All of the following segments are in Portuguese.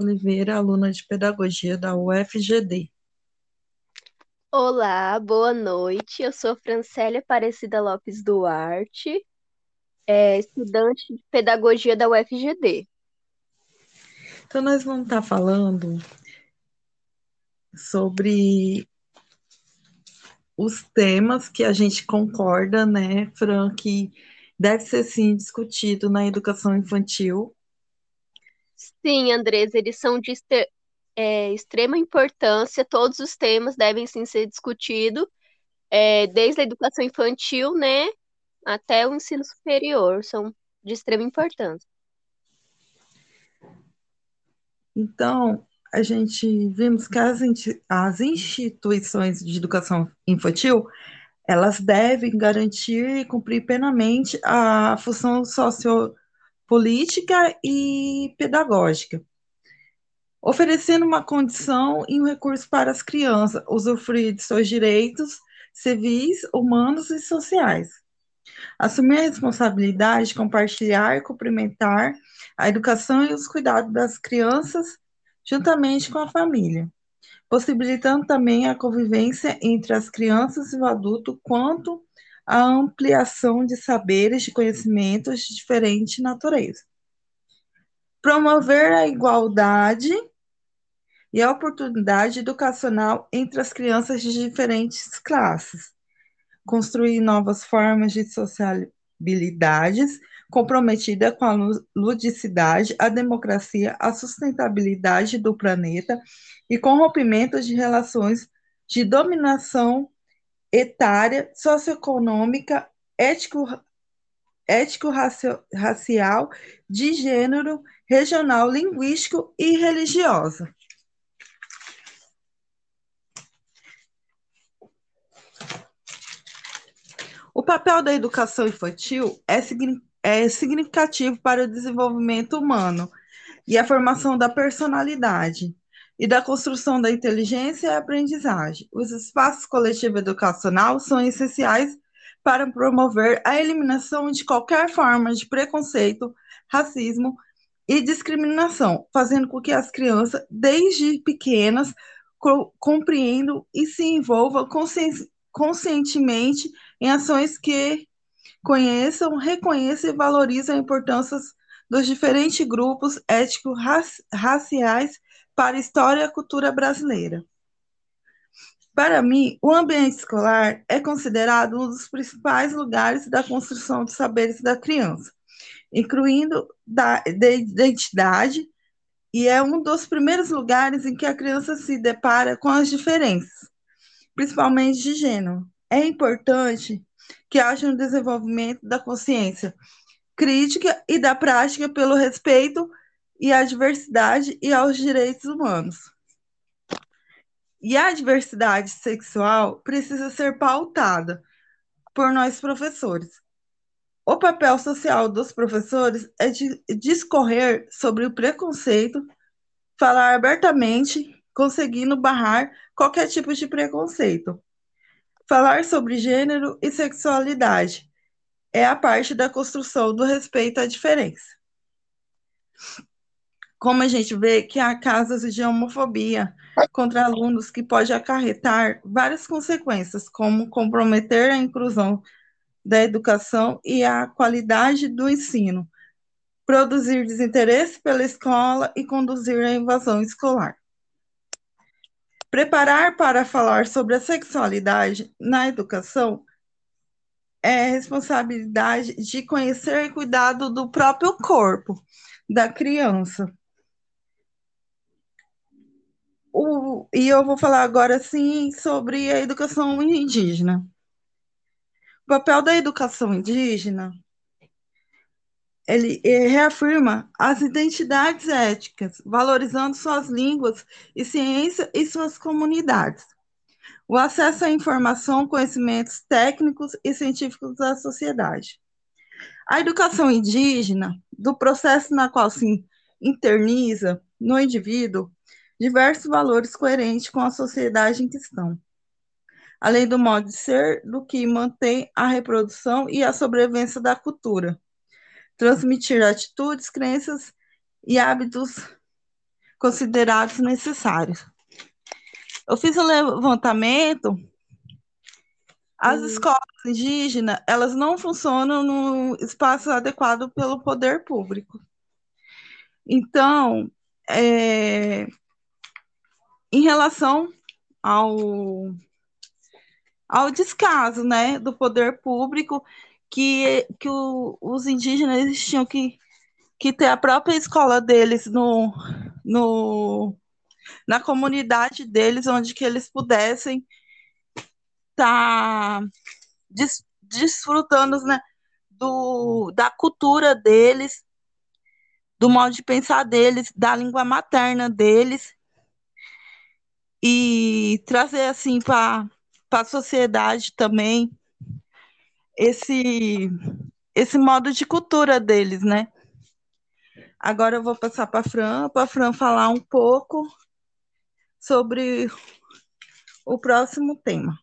Oliveira, aluna de Pedagogia da UFGD. Olá, boa noite. Eu sou Francélia Aparecida Lopes Duarte, é, estudante de Pedagogia da UFGD. Então, nós vamos estar falando sobre os temas que a gente concorda, né, Fran, que deve ser sim discutido na educação infantil. Sim, Andresa, eles são de é, extrema importância, todos os temas devem sim ser discutidos, é, desde a educação infantil, né, até o ensino superior, são de extrema importância. Então, a gente vimos que as, as instituições de educação infantil, elas devem garantir e cumprir plenamente a função sociopolítica e pedagógica oferecendo uma condição e um recurso para as crianças usufruir de seus direitos civis, humanos e sociais. Assumir a responsabilidade de compartilhar e cumprimentar a educação e os cuidados das crianças juntamente com a família, possibilitando também a convivência entre as crianças e o adulto quanto à ampliação de saberes, de conhecimentos de diferente natureza. Promover a igualdade e a oportunidade educacional entre as crianças de diferentes classes, construir novas formas de sociabilidades comprometida com a ludicidade, a democracia, a sustentabilidade do planeta e com rompimentos de relações de dominação etária, socioeconômica, ético, ético-racial, de gênero, regional, linguístico e religiosa. O papel da educação infantil é, é significativo para o desenvolvimento humano e a formação da personalidade e da construção da inteligência e aprendizagem. Os espaços coletivos educacionais são essenciais para promover a eliminação de qualquer forma de preconceito, racismo e discriminação, fazendo com que as crianças, desde pequenas, compreendam e se envolvam conscientemente em ações que conheçam, reconheçam e valorizam a importância dos diferentes grupos étnicos raciais para a história e a cultura brasileira. Para mim, o ambiente escolar é considerado um dos principais lugares da construção dos saberes da criança, incluindo da, de identidade, e é um dos primeiros lugares em que a criança se depara com as diferenças, principalmente de gênero, é importante que haja um desenvolvimento da consciência crítica e da prática pelo respeito e à diversidade e aos direitos humanos. E a diversidade sexual precisa ser pautada por nós professores. O papel social dos professores é de discorrer sobre o preconceito, falar abertamente, conseguindo barrar qualquer tipo de preconceito, Falar sobre gênero e sexualidade é a parte da construção do respeito à diferença. Como a gente vê que há casos de homofobia contra alunos que pode acarretar várias consequências, como comprometer a inclusão da educação e a qualidade do ensino, produzir desinteresse pela escola e conduzir à invasão escolar. Preparar para falar sobre a sexualidade na educação é responsabilidade de conhecer e cuidado do próprio corpo da criança. O, e eu vou falar agora sim sobre a educação indígena. O papel da educação indígena ele reafirma as identidades éticas, valorizando suas línguas e ciência e suas comunidades. O acesso à informação, conhecimentos técnicos e científicos da sociedade. A educação indígena, do processo na qual se interniza no indivíduo diversos valores coerentes com a sociedade em questão, além do modo de ser do que mantém a reprodução e a sobrevivência da cultura transmitir atitudes, crenças e hábitos considerados necessários. Eu fiz um levantamento, as hum. escolas indígenas, elas não funcionam no espaço adequado pelo poder público. Então, é, em relação ao, ao descaso né, do poder público, que, que o, os indígenas tinham que, que ter a própria escola deles no, no, na comunidade deles, onde que eles pudessem estar tá des, desfrutando né, do, da cultura deles, do modo de pensar deles, da língua materna deles, e trazer assim para a sociedade também esse esse modo de cultura deles, né? Agora eu vou passar para a Fran, para a Fran falar um pouco sobre o próximo tema.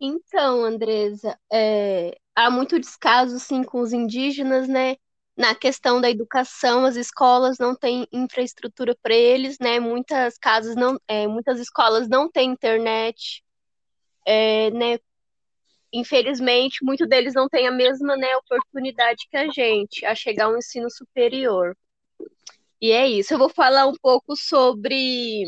Então, Andresa, é, há muito descaso sim com os indígenas, né? Na questão da educação, as escolas não têm infraestrutura para eles, né? Muitas casas não, é, muitas escolas não têm internet, é, né? Infelizmente, muitos deles não têm a mesma né, oportunidade que a gente a chegar ao ensino superior. E é isso. Eu vou falar um pouco sobre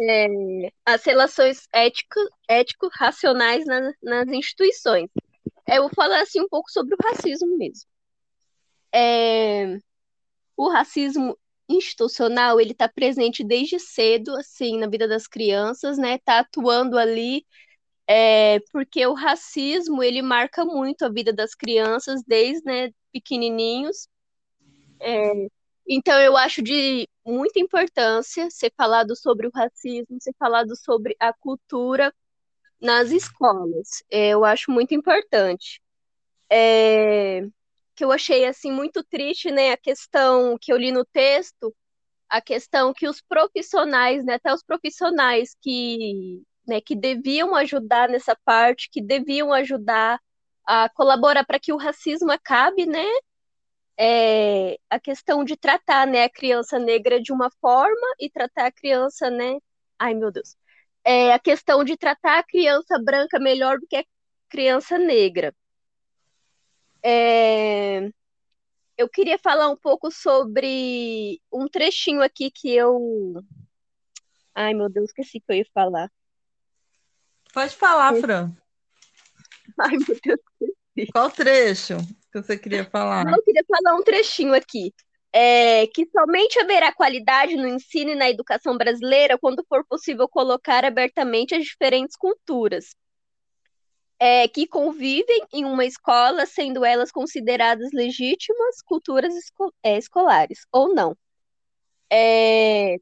é, as relações ético-racionais nas, nas instituições. Eu vou falar assim um pouco sobre o racismo mesmo. É, o racismo institucional ele está presente desde cedo assim na vida das crianças, né? Está atuando ali é, porque o racismo ele marca muito a vida das crianças desde né, pequenininhos. É, então, eu acho de muita importância ser falado sobre o racismo, ser falado sobre a cultura nas escolas. É, eu acho muito importante. Que eu achei assim muito triste, né, a questão que eu li no texto, a questão que os profissionais, né, até os profissionais que, né, que deviam ajudar nessa parte, que deviam ajudar a colaborar para que o racismo acabe, né, é, a questão de tratar né, a criança negra de uma forma e tratar a criança, né? Ai, meu Deus. É, a questão de tratar a criança branca melhor do que a criança negra. É, eu queria falar um pouco sobre um trechinho aqui que eu. Ai, meu Deus, esqueci que eu ia falar. Pode falar, Fran. Ai, meu Deus, esqueci. Qual trecho? que você queria falar? eu queria falar um trechinho aqui. É, que somente haverá qualidade no ensino e na educação brasileira quando for possível colocar abertamente as diferentes culturas é, que convivem em uma escola, sendo elas consideradas legítimas culturas esco é, escolares ou não. É,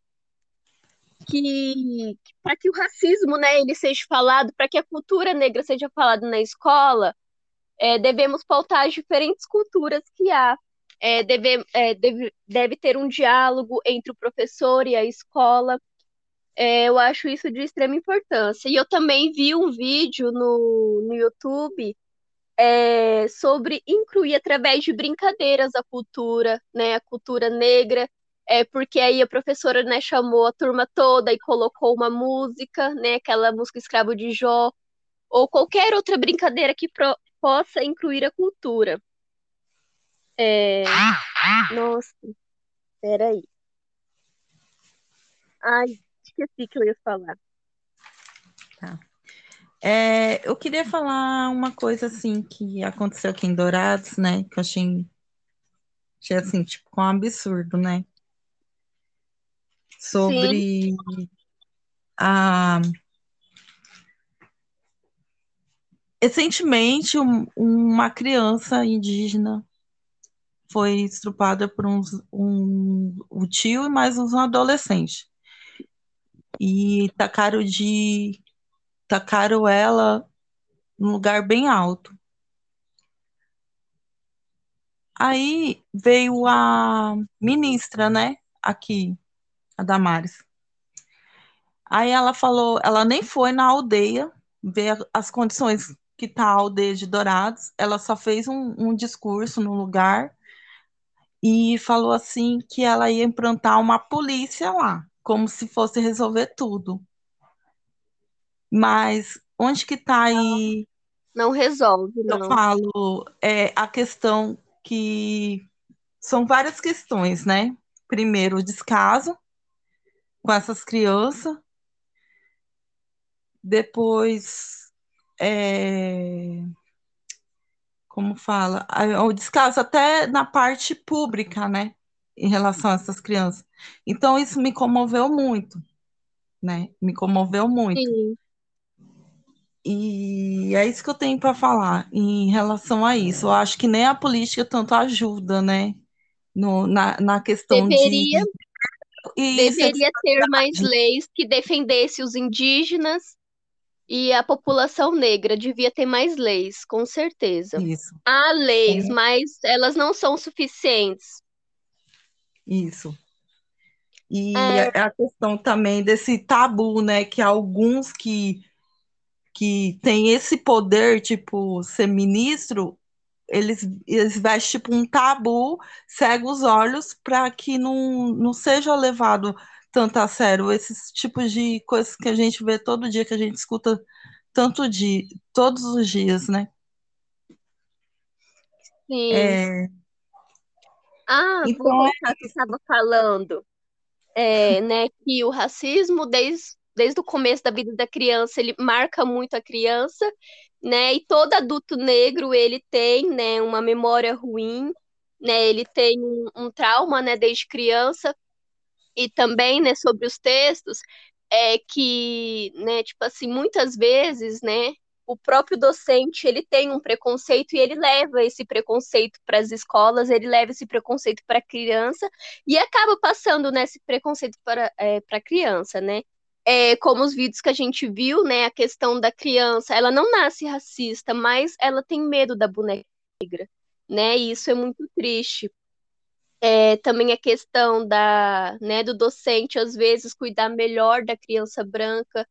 que para que o racismo, né, ele seja falado, para que a cultura negra seja falada na escola, é, devemos pautar as diferentes culturas que há. É, deve, é, deve, deve ter um diálogo entre o professor e a escola. É, eu acho isso de extrema importância. E eu também vi um vídeo no, no YouTube é, sobre incluir através de brincadeiras a cultura, né, a cultura negra, é porque aí a professora né, chamou a turma toda e colocou uma música, né, aquela música Escravo de Jó, ou qualquer outra brincadeira que pro, possa incluir a cultura. É... Nossa, peraí. Ai, esqueci que eu ia falar. Tá. É, eu queria falar uma coisa assim que aconteceu aqui em Dourados, né? Que eu achei, achei assim, tipo, um absurdo, né? Sobre Sim. a Recentemente, um, uma criança indígena foi estrupada por uns, um, um tio e mais uns adolescentes. E tacaram de tacaram ela num lugar bem alto. Aí veio a ministra, né, aqui, a Damares. Aí ela falou, ela nem foi na aldeia ver as condições que tá a aldeia de Dourados, ela só fez um, um discurso no lugar e falou assim que ela ia implantar uma polícia lá, como se fosse resolver tudo. Mas onde que está aí? Não resolve, Eu não. falo é a questão que são várias questões, né? Primeiro, o descaso com essas crianças. Depois, é, como fala, o descaso até na parte pública, né? Em relação a essas crianças. Então, isso me comoveu muito, né? Me comoveu muito. Sim. E é isso que eu tenho para falar em relação a isso. Eu acho que nem a política tanto ajuda, né? No, na, na questão Deveria, de. E deveria ter mais leis que defendesse os indígenas e a população negra. Devia ter mais leis, com certeza. Isso. Há leis, mas elas não são suficientes. Isso. E É. a questão também desse tabu, né? Que alguns que, que têm esse poder, tipo, ser ministro, eles, eles vestem tipo um tabu, cega os olhos para que não, não seja levado tanto a sério esses tipos de coisas que a gente vê todo dia, que a gente escuta tanto dia, todos os dias, né? Sim. É, Ah, então, ao que você estava falando. É, né, que o racismo, desde, desde o começo da vida da criança, ele marca muito a criança, né? E todo adulto negro, ele tem, né, uma memória ruim, né? Ele tem um, um trauma, né, desde criança. E também, né, sobre os textos, é que, né, tipo assim, muitas vezes, né, o próprio docente, ele tem um preconceito e ele leva esse preconceito para as escolas, ele leva esse preconceito para a criança e acaba passando nesse né, preconceito para é, a criança, né? É, como os vídeos que a gente viu, né, a questão da criança, ela não nasce racista, mas ela tem medo da boneca negra, né? E isso é muito triste. É, também a questão da, né, do docente, às vezes, cuidar melhor da criança branca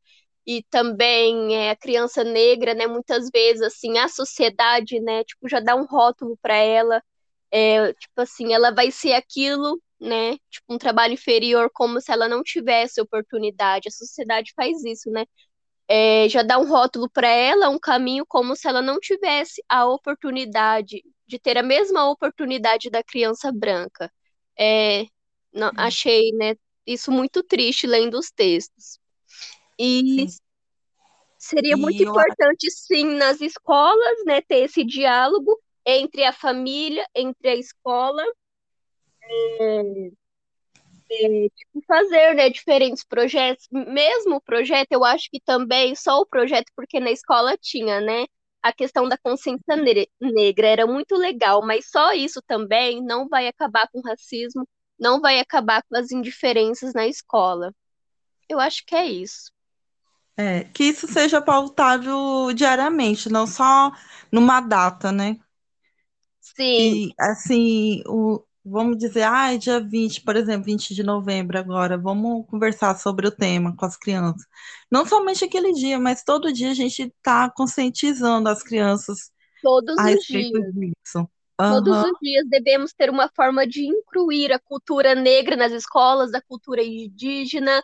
e também é, a criança negra, né, muitas vezes, assim, a sociedade, né, tipo, já dá um rótulo para ela, é, tipo assim, ela vai ser aquilo, né, tipo, um trabalho inferior, como se ela não tivesse oportunidade, a sociedade faz isso, né, é, já dá um rótulo para ela, um caminho como se ela não tivesse a oportunidade de ter a mesma oportunidade da criança branca. É, não, achei né, isso muito triste lendo os textos. E sim. seria E muito eu importante, sim, nas escolas, né, ter esse diálogo entre a família, entre a escola, é, é, tipo, fazer né, diferentes projetos. Mesmo o projeto, eu acho que também, só o projeto, porque na escola tinha, né? A questão da consciência ne- negra era muito legal, mas só isso também não vai acabar com o racismo, não vai acabar com as indiferenças na escola. Eu acho que é isso. É, que isso seja pautado diariamente, não só numa data, né? Sim, Que, assim, o, vamos dizer, ah, é dia 20, por exemplo, 20 de novembro agora, vamos conversar sobre o tema com as crianças. Não somente aquele dia, mas todo dia a gente está conscientizando as crianças todos a respeito dias. disso. Todos Aham, os dias devemos ter uma forma de incluir a cultura negra nas escolas, a cultura indígena,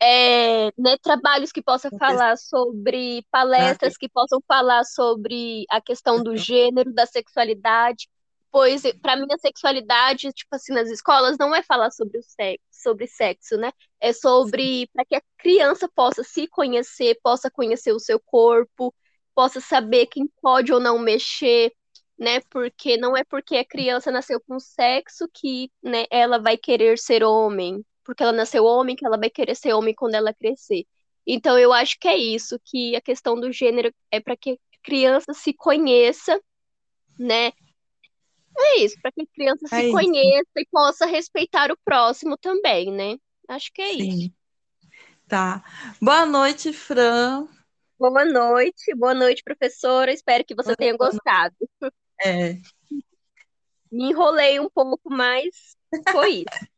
é, né, trabalhos que possam falar sobre palestras que possam falar sobre a questão do gênero, da sexualidade, pois para mim a sexualidade, tipo assim, nas escolas não é falar sobre o sexo, sobre sexo, né? É sobre para que a criança possa se conhecer, possa conhecer o seu corpo, possa saber quem pode ou não mexer, né? Porque não é porque a criança nasceu com sexo que, né, ela vai querer ser homem porque ela nasceu homem, que ela vai querer ser homem quando ela crescer. Então, eu acho que é isso, que a questão do gênero é para que a criança se conheça, né? É isso, para que a criança é se isso, conheça e possa respeitar o próximo também, né? Acho que é isso. sim, tá. Boa noite, Fran. Boa noite, boa noite, professora. Espero que você tenha gostado. É, Me enrolei um pouco, mas foi isso.